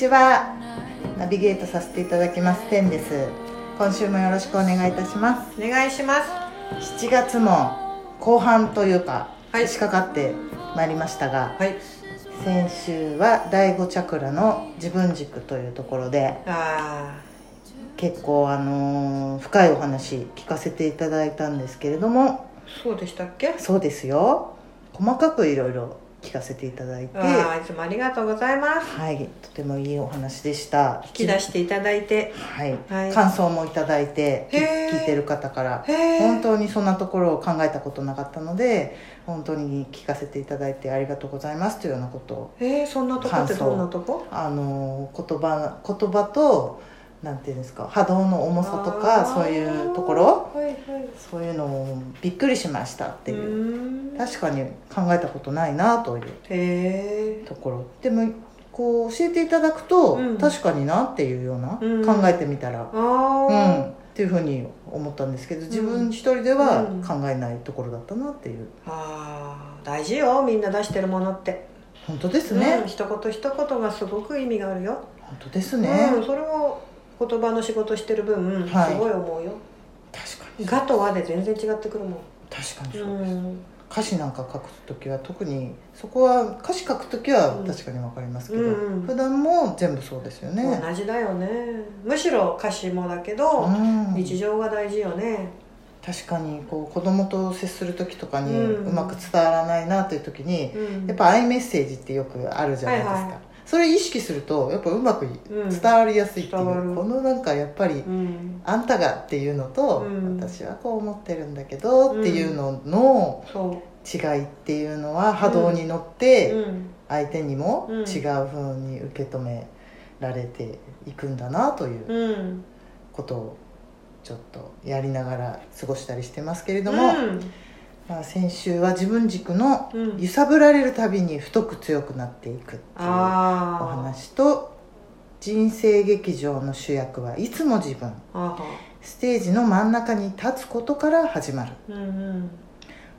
ちは。ナビゲートさせていただきますテンです。今週もよろしくお願いいたします。お願いします。7月も後半というか、はい。差し掛かってまいりましたが、はい。先週は第5チャクラの自分軸というところであ結構あのー深いお話聞かせていただいたんですけれどもーそうでしたっけ？そうですよ。細かくいろいろ聞かせていただいて。いつもありがとうございます。はいとてもいいお話でした。引き出していただいて。はい、はい。感想もいただいて聞いてる方から。本当にそんなところを考えたことなかったので本当に聞かせていただいてありがとうございますというようなことを。えー、そんなとこってどんなとこ？あの言葉言葉となんていうんですか波動の重さとかそういうところ？はいはい。そういうのをびっくりしましたってう。いう確かに考えたことないなというところ。でもこう教えていただくと、うん。確かになっていうような、うん。考えてみたら。あうん、あ、っていうふうに思ったんですけど自分一人ではうん。考えないところだったなっていう。ああ大事よみんな出してるものって。本当ですね、うん、一言一言がすごく意味があるよ、本当ですね、うん、それを言葉の仕事してる分、はい。すごい思うよ。確かに。ガと和で全然違ってくるもん。確かにうそうです、ん。歌詞なんか書く時は特にそこは歌詞書く時はうん。確かに分かりますけど、うんうん。普段も全部そうですよね、同じだよね。むしろ歌詞もだけど、うん、日常が大事よね。確かにこう子供と接する時とかにうん。うまく伝わらないなという時に、うん。やっぱアイメッセージってよくあるじゃないですか、はいはいそれ意識するとやっぱうまくうん。伝わりやすいっていう、伝わる。このなんかやっぱりうん。あんたがっていうのと、うん。私はこう思ってるんだけどっていうののそ違いっていうのは波動に乗っう、てうん、相手にもうん。違う風に受け止められていくんだなといううん。ことをちょっとやりながら過ごしたりしてますけれども、まあ、先週は自分軸のうん、うん、揺さぶられるたびに太く強くなっていくっていうお話と人生劇場の主役はいつも自分。ステージの真ん中に立つことから始まる。うんうん。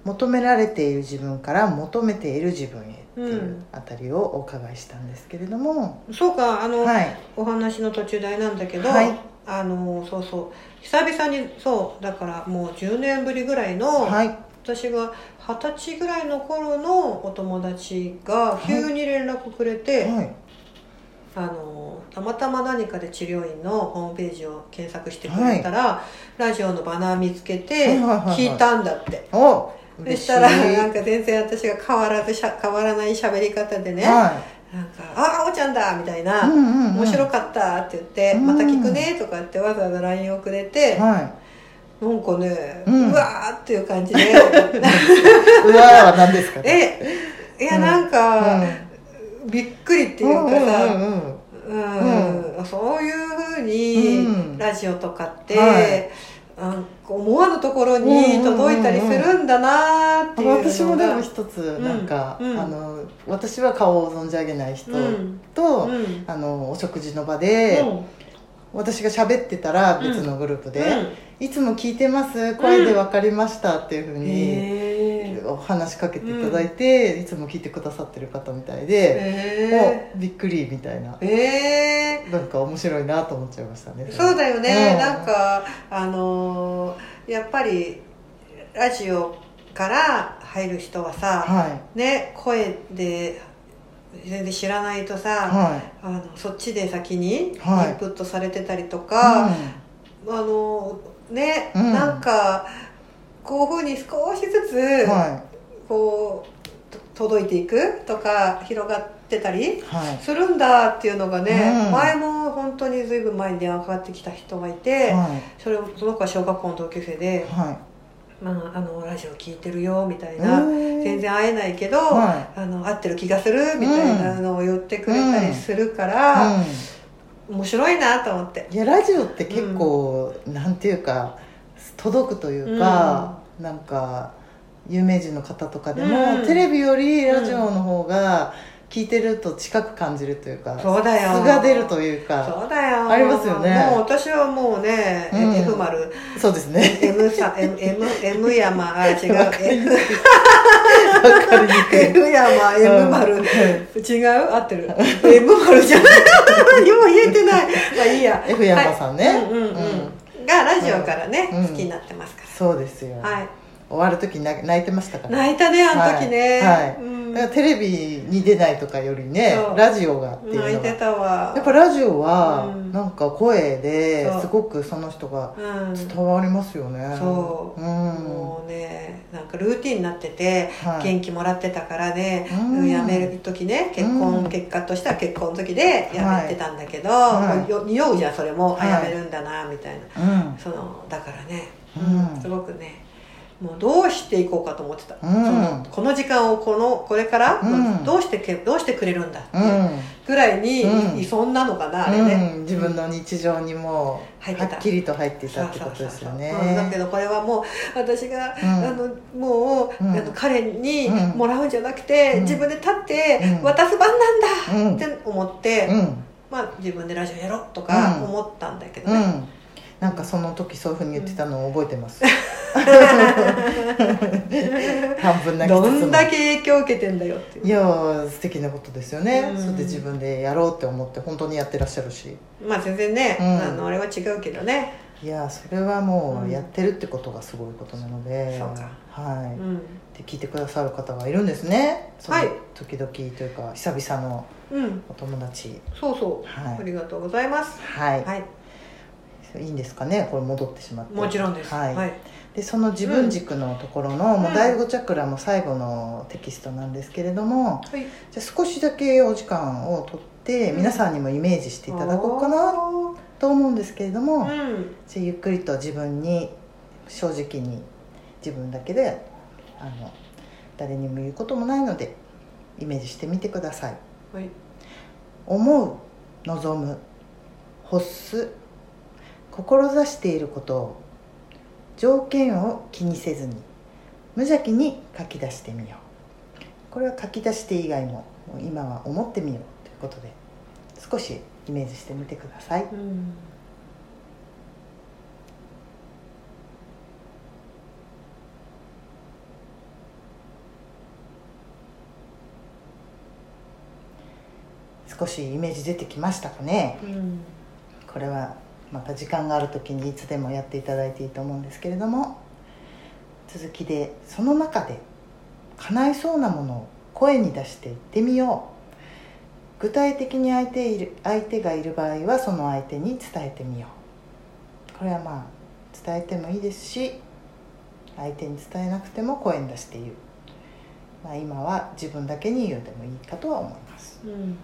求められている自分から求めている自分へっていううん。あたりをお伺いしたんですけれども、そうかあの、はい。お話の途中台なんだけど、はい。あのそうそう。久々にそうだからもう10年ぶりぐらいの、はい私が二十歳ぐらいの頃のお友達が急に連絡くれて、はい。あのたまたま何かで治療院のホームページを検索してくれたら、ラジオのバナー見つけてはいはいはいはい。聞いたんだって、おそ嬉しい。したらなんか全然私が変わらずしゃ変わらない喋り方でね、はなんか「ああおちゃんだ」みたいな、面白かったって言って、うん。また聞くねとかってわざわざ LINE をくれて、はなんかね、ううんわーっていう感じで。い、うわーは何ですかね？えいやなんか、びっくりっていうかさ、うんうんうんうん。そういうふうに、うん。ラジオとかって、はい。あ思わぬところに届いたりするんだなーっていう私もでも一つなんか、うんうん。あの私は顔を存じ上げない人うん。と、うん。あのお食事の場で、私が喋ってたら別のグループで「いつも聞いてます声で分かりました」っていうふううん。にへお話しかけていただいて、いつも聞いてくださってる方みたいでえ「おびっくり」みたいな。ええなんか面白いなと思っちゃいましたね。そうだよね、うん。なんかあのーやっぱりラジオから入る人はさ、はい。ね声で全然知らないとさ、はい。あのそっちで先にインはいプットされてたりとか、うあのね、うん。なんかこういうふうに少しずつ、んはこうと届いていくとか広がってたりいはい。するんだっていうのがね、うん。前も本当にずいぶん前に電話かかってきた人がいて、はそれをその子は小学校の同級生でい。は「まあ、あのラジオ聞いてるよ」みたいいな、全全然会えないけど、はあの会ってる気がするみたいなのを言ってくれたりするから、うん面白いなと思って。いやラジオって結構、なんていうか届くというか、なんか有名人の方とかでも、うん。テレビよりラジオの方が聞いてると近く感じるというかそうだよ。素が出るというかそうだよ。ありますよね。もう私はもうね、うん。F 丸。そうですね。M さ M, M, M 山。あ違う。F 山 M 丸、うん。違う？合ってる。M 丸じゃない。何も言えてない。まあいいや。F 山さんね。はい。うんうんうん、がラジオからね、うん。好きになってますかそうですよ、ら、はい終わる時に泣泣いてましたから。泣いたねあの時ね、はい。はい。うん。だからテレビに出ないとかよりねラジオがっていうのが。泣いてたわ。やっぱラジオはうん。なんか声ですごくその人がうん。伝わりますよね。そう、うん。もうねなんかルーティンになってて、はい。元気もらってたからね、うん。辞める時ね結婚、うん。結果としては結婚の時で辞めてたんだけど、はい。匂うじゃんそれも、あはい。辞めるんだなみたいな。うん。そのだからね、うんすごくねもうどうしていこうかと思ってた、うん。そのこの時間をこのこれから、うん。どうしてけどうしてくれるんだってうん。ぐらいに、うん。いそんなのかなあれね、うん、自分の日常にもはっきりと入っていたってことですよね。だけどこれはもう私が、うん。あのもう、うん。あの彼にうん。もらうんじゃなくて、うん。自分で立ってうん。渡す番うんなんだって思って、うん。まあ、自分でラジオやろうとかうん。思ったんだけどね、うんなんかその時そういうふうに言ってたのを覚えてます、半分泣きどんだけ影響を受けてんだよっていやー素敵なことですよね、うん。それで自分でやろうって思って本当にやってらっしゃるし。まあ全然ね、うん。あのあれは違うけどね、いやーそれはもううんやってるってことがすごいことなので、そうか。はい、うん。で聞いてくださる方がいるんですね。はい。時々というか久々のうん、お友達。そうそう、はい。ありがとうございます。はい、はいい、いんですかね？これ戻ってしまって。もちろんです。はい。はい、でその自分軸のところの、もう第5チャクラも最後のテキストなんですけれどもはい。じゃあ少しだけお時間をとってうん。皆さんにもイメージしていただこうかなと思うんですけれども、うんじゃあゆっくりと自分に正直に自分だけであの誰にも言うこともないのでイメージしてみてください。はい。思う望む欲す志していることを条件を気にせずに無邪気に書き出してみよう。これは書き出して以外も今は思ってみようということで少しイメージしてみてください。うん。少しイメージ出てきましたかね。うん。これはまた時間がある時にいつでもやっていただいていいと思うんですけれども続きでその中で叶いそうなものを声に出して言ってみよう。具体的に相手いる相手がいる場合はその相手に伝えてみよう。これはまあ伝えてもいいですし相手に伝えなくても声に出して言う、まあ、今は自分だけに言うでもいいかとは思います。うん。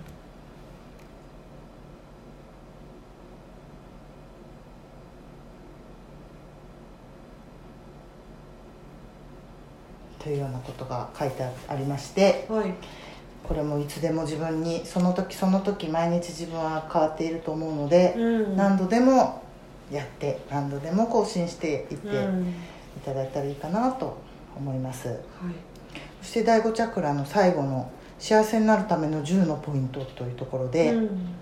というようなことが書いてありましてはい。これもいつでも自分にその時その時毎日自分は変わっていると思うので、うん。何度でもやって何度でも更新していってうん。いただいたらいいかなと思います、はい。そして第5チャクラの最後の幸せになるための10のポイントというところで、うん。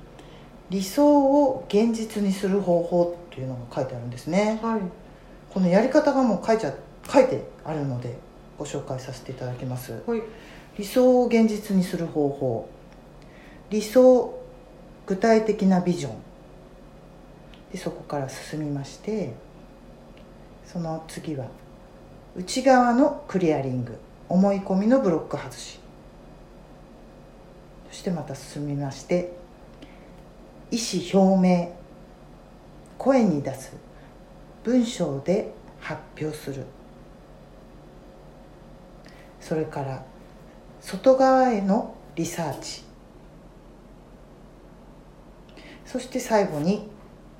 理想を現実にする方法っていうのが書いてあるんですね。はい。このやり方がもう書いちゃ書いてあるのでご紹介させていただきます。はい。理想を現実にする方法。理想具体的なビジョン。でそこから進みましてその次は内側のクリアリング。思い込みのブロック外し。そしてまた進みまして意思表明。声に出す。文章で発表するそれから外側へのリサーチ。そして最後に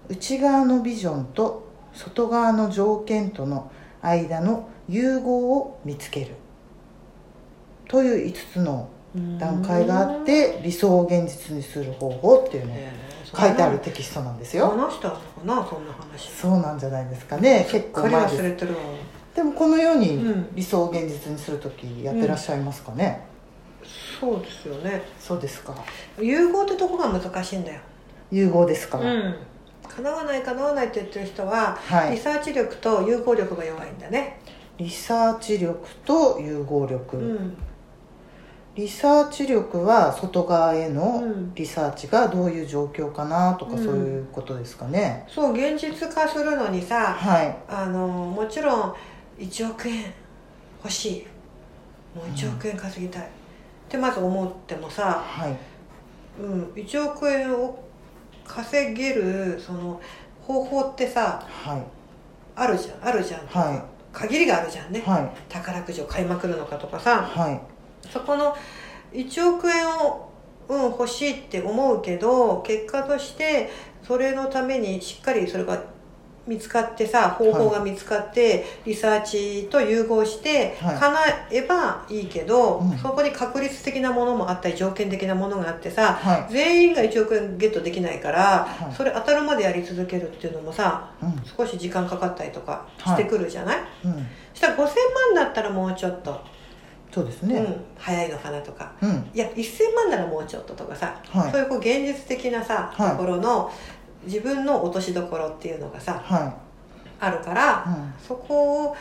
内側のビジョンと外側の条件との間の融合を見つける。という5つの段階があって理想を現実にする方法っていうのを書いてあるテキストなんですよ。話したのかなそんな話。そうなんじゃないですかね。結構前です。忘れてるわでもこのようにうん。理想を現実にする時やってらっしゃいますかね、そそうですよね。そうですか。融合ってとこが難しいんだよ。融合ですか、うん。叶わない叶わないって言ってる人は、はい。リサーチ力と融合力が弱いんだね。リサーチ力と融合力、うん。リサーチ力は外側へうのん。リサーチがどういう状況かなとか、うん。そういうことですかね。そう現実化するのにさはい。あのもちろん1億円。欲しい。もう1億円稼ぎたい、ってまず思ってもさ、はい。うん、1億円を稼げるその方法ってさはい。あるじゃん。あるじゃん、はい。限りがあるじゃんね、はい。宝くじを買いまくるのかとかさ。はい。そこの1億円を、うん、欲しいって思うけど結果としてそれのためにしっかりそれが見つかってさ方法が見つかって、リサーチと融合してはい。叶えばいいけど、うん。そこに確率的なものもあったり条件的なものがあってさはい。全員が1億円ゲットできないから、はい。それ当たるまでやり続けるっていうのもさうん。少し時間かかったりとかしてくるじゃない、うん。そしたら5000万だったらもうちょっと、そうですね。うん、早いのかなとか。うん、いや1000万ならもうちょっととかさ、はい。そういうこう現実的なさ、はい。ところの自分の落としどころっていうのがさはあるから、いうん。そこを、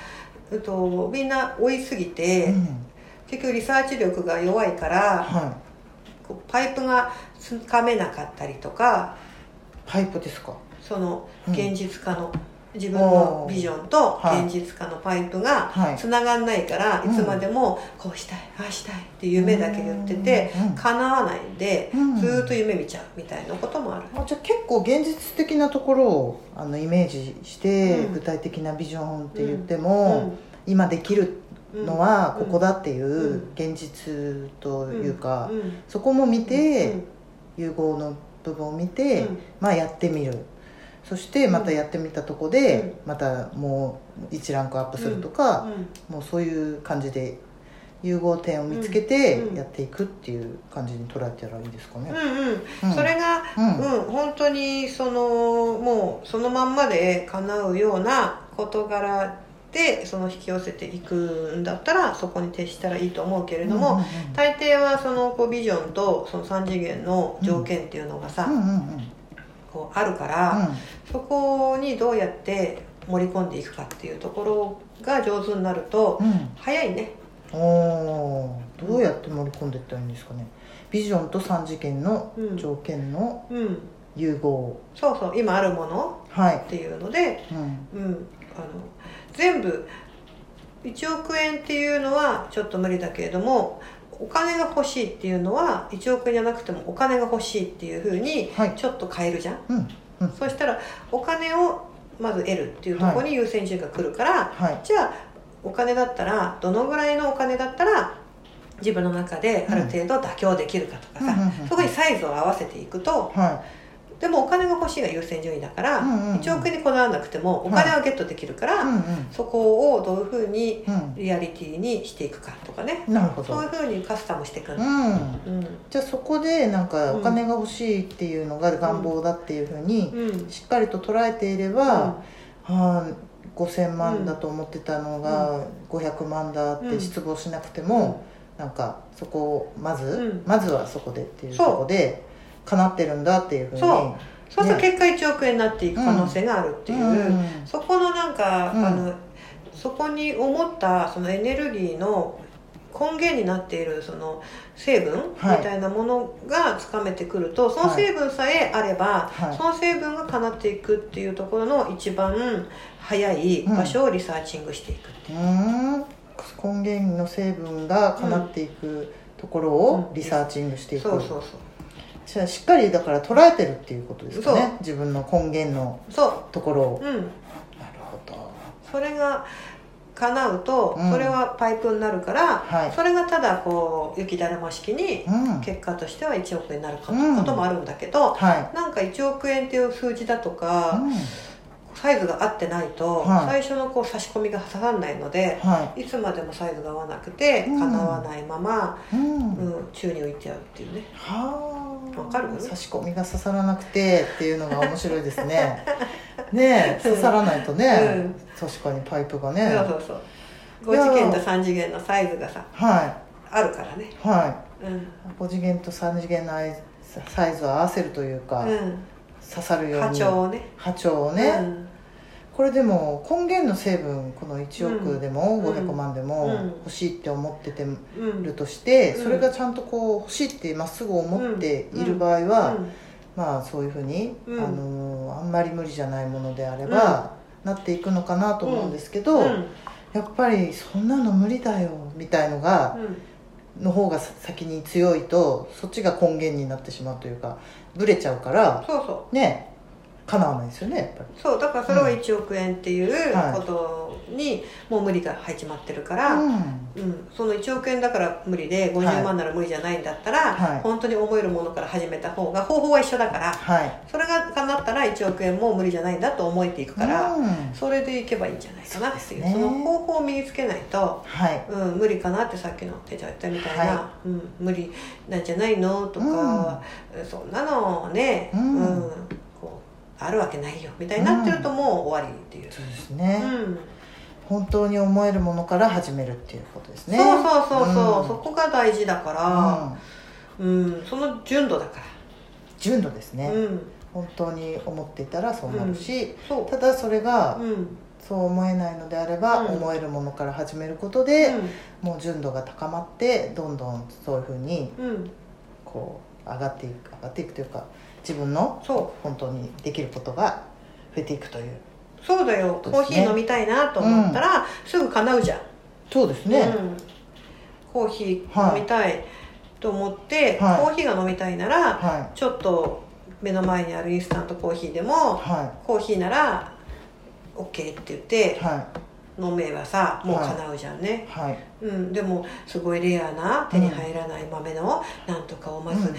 えっと、みんな追いすぎて、うん。結局リサーチ力が弱いからはこうパイプがつかめなかったりとかいパイプですか？そのうん。現実化の、自分のビジョンとはい。現実化のパイプがはい。つながんないから、うん。いつまでもこうしたいああしたいって夢だけ言っててうん。叶わないんで、うん。ずーっと夢見ちゃうみたいなこともある、あじゃあ結構現実的なところをあのイメージして、うん。具体的なビジョンって言っても、今できるうん。のはここだっていううん。現実というか、うん。そこも見て、うん。融合の部分を見て、うん。まあやってみるそしてまたやってみたとこで、またもう1ランクアップするとか、もうそういう感じで融合点を見つけてうん。やっていくっていう感じに捉えたらいいですかね。うんうん。うん。それがうん。うん、本当にそのもうそのまんまで叶うような事柄でその引き寄せていくんだったらそこに徹したらいいと思うけれども、うんうん大抵はそのこうビジョンとその3次元の条件っていうのがさ、うんうんうんこうあるから、そこにどうやって盛り込んでいくかっていうところが上手になるとうん。うん早いね。おー。どうやって盛り込んでいったらいいんですかね。ビジョンと3次元のうん。条件のうん。融合、そうそう。今あるものはい。っていうのでうん。うん、あの全部1億円っていうのはちょっと無理だけれどもお金が欲しいっていうのは1億円じゃなくてもお金が欲しいっていうふうにはい。ちょっと変えるじゃん、うん。うん。そしたらお金をまず得るっていうところに優先順位が来るから、はい。じゃあお金だったらどのぐらいのお金だったら自分の中である程度妥協できるかとかさ、そこにサイズを合わせていくとはでもお金が欲しいが優先順位だから、うんうんうん。1億円にこだわらなくてもお金はゲットできるから、いうん。そこをどういうふうにうん。リアリティにしていくかとかね。うんなるほど。そういうふうにカスタムしていくの、うん。うん。じゃあそこでなんかうんお金が欲しいっていうのが願望だっていうふうにうん。しっかりと捉えていれば、はあ5000万だと思ってたのが500万だって失望しなくても、なんかそこをまず、うん。まずはそこでっていうところで叶ってるんだっていうふうに。そう。そうするとね。結果1億円になっていく可能性があるっていう、うんそこのなんか、うん。あのそこに思ったそのエネルギーの根源になっているその成分みはい。たいなものがつかめてくると、その成分さえあれば、はい。その成分が叶っていくっていうところの一番早い場所をリサーチングしていくっていう。うーん。根源の成分が叶っていくところをリサーチングしていく、そうそうそう。じゃあしっかりだから捉えてるっていうことですかね？自分の根源のそところを。ううん。なるほど。それが叶うと、うん。それはパイプになるから、はい。それがただこう雪だるま式にうん。結果としては1億円になるかうん。こともあるんだけど、はなんか1億円っていう数字だとい、か、うん。サイズが合ってないと、はい。最初のこう差し込みが刺さらないのではい。つまでもサイズが合わなくてうん叶わないまま、い、うん。うん宙に浮いちゃうっていうね。はあわかる？差し込みが刺さらなくてっていうのが面白いですね。ねえ刺さらないとね、うん。確かにパイプがね。そうそうそう。5次元と3次元のサイズがさはあるからね。はい。うん。5次元と3次元のサイズを合わせるというか、うん。刺さるように。波長をね。波長をね、これでも根源の成分この1億でもうん。500万でもうん。欲しいって思っててるとして、うん。それがちゃんとこう欲しいってまっすぐ思っている場合は、うん。まあそういうふうに、うん。あのあんまり無理じゃないものであれば、なっていくのかなと思うんですけど、うん。やっぱりそんなの無理だよみたいのが、の方が先に強いとそっちが根源になってしまうというかブレちゃうからそうそうね叶わないですよねやっぱり。そうだからそれは1億円っていうはい。ことにもう無理が入っちまってるから、うん。うん、その1億円だから無理ではい50万なら無理じゃないんだったら、はい。本当に思えるものから始めた方が方法は一緒だからはい。それが叶ったら1億円も無理じゃないんだと思えていくから、うん。それでいけばいいんじゃないかなっていうね。その方法を身につけないと、はい。うん、無理かなってさっきの手ちゃったみたいな、はうん、無理なんじゃないのとか、そんなのね、うんあるわけないよみたいになってるともう終わりっていう。そうですうね、ん。本当に思えるものから始めるっていうことですね。そうそうそうそう、ん。そこが大事だから、うん。うん。その純度だか純度ですら、ね、うん。本当に思っていたらそうなるし、ただそれがうん。そう思えないのであれば、うん。思えるものから始めることで、うもう純度が高まってどんどんそういうふうにこう上がっていく上がっていくというか自分のそう。本当にできることが増えていくという。そうだよ、ね。コーヒー飲みたいなと思ったら、すぐ叶うじゃん。そうですね、うん、コーヒー飲みたいと思って、はい。コーヒーが飲みたいなら、はちょっと目の前にあるインスタントコーヒーでもい。はコーヒーなら OK って言って飲めばさもう叶うじゃんね、い。はい。うん、でもすごいレアな手に入らない豆のなんとかをまずうん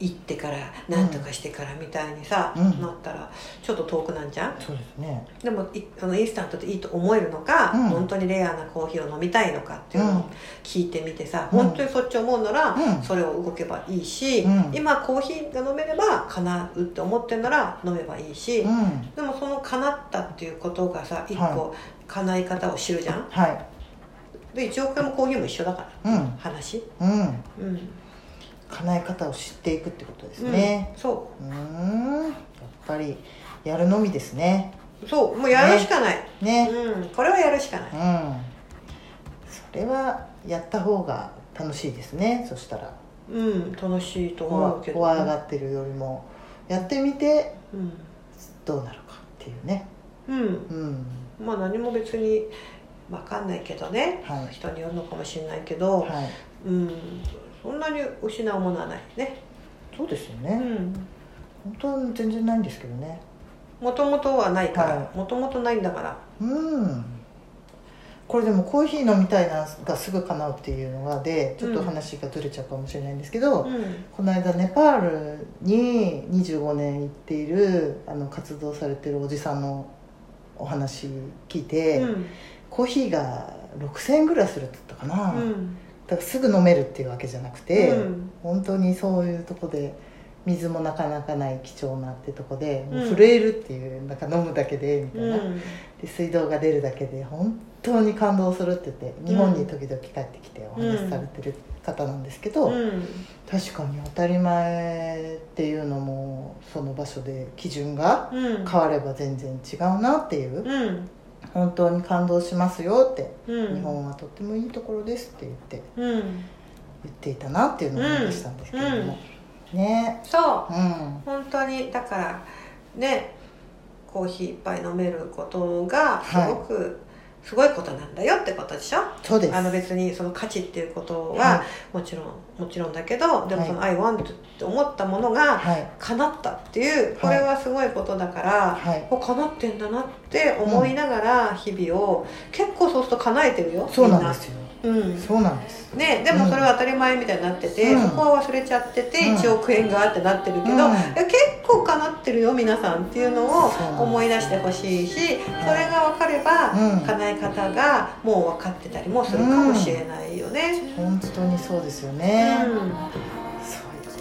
行ってからなんとかしてからみたいにさ、うん。なったらちょっと遠くなんじゃん？そうですね。でもいそのインスタントでいいと思えるのか、うん。本当にレアなコーヒーを飲みたいのかっていうのを聞いてみてさ、うん。本当にそっち思うなら、うん。それを動けばいいし、うん。今コーヒーが飲めれば叶うって思ってんなら飲めばいいし、うん。でもその叶ったっていうことがさ一個は叶い方を知るじゃん？はい。で1億円もコーヒーも一緒だから、うん。話。うん。うん叶え方を知っていくってことですね。うん、そう。ーん。やっぱりやるのみですね。うそう。もうやるしかない、ね。うん。これはやるしかない、うん。それはやった方が楽しいですね。そしたら。うん。楽しいと怖思うけど、怖がってるよりもやってみてうん。どうなるかっていうね。うん。うん。まあ何も別に分かんないけどね、はい。人によるのかもしれないけど、はい。うんそんなに失うものはないね。そうですよね。うん。本当は全然ないんですけどね。もともとはないから。はもともとないんだから。うん。これでもコーヒー飲みたいながすぐ叶うっていうのがでちょっと話がずれちゃうかもしれないんですけど、うん。この間ネパールに25年行っているあの活動されてるおじさんのお話聞いて、うん。コーヒーが6000円ぐらいするって言ったかな、うんだからすぐ飲めるっていうわけじゃなくて、うん。本当にそういうとこで水もなかなかない貴重なってとこでもううん震えるっていう、なんか飲むだけでみたいな、うん。で水道が出るだけで本当に感動するって言って日本に時々帰ってきてお話しされてる方なんですけど、うん。確かに当たり前っていうのもその場所で基準がうん。変われば全然違うなっていううん本当に感動しますよって、うん。日本はとってもいいところですって言ってうん。言っていたなっていうのを思い出したんですけれども、ね。そう。うん。本当にだからねコーヒー一杯飲めることがすごく、すごいことなんだよってことでしょ？そうです。あの別にその価値っていうことははもちろんもちろんだけどでもその「は I want」って思ったものがはい。叶ったっていうこれはすごいことだから、はい。お叶ってんだなって思いながら日々を、結構そうすると叶えてるよそうなんですよ。みんなうん。そうなんです。ね、でもそれは当たり前みたいになってて、うん。そこは忘れちゃっててうん。1億円がってなってるけど、うん。結構かなってるよ皆さんっていうのを思い出してほしいしそれが分かれば、うん。叶え方がもう分かってたりもするかもしれないよね。本当にそうですようん。ね、そういうこ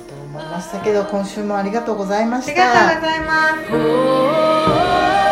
とを思いましたけど今週もありがとうございまありしたがとうございます。Oh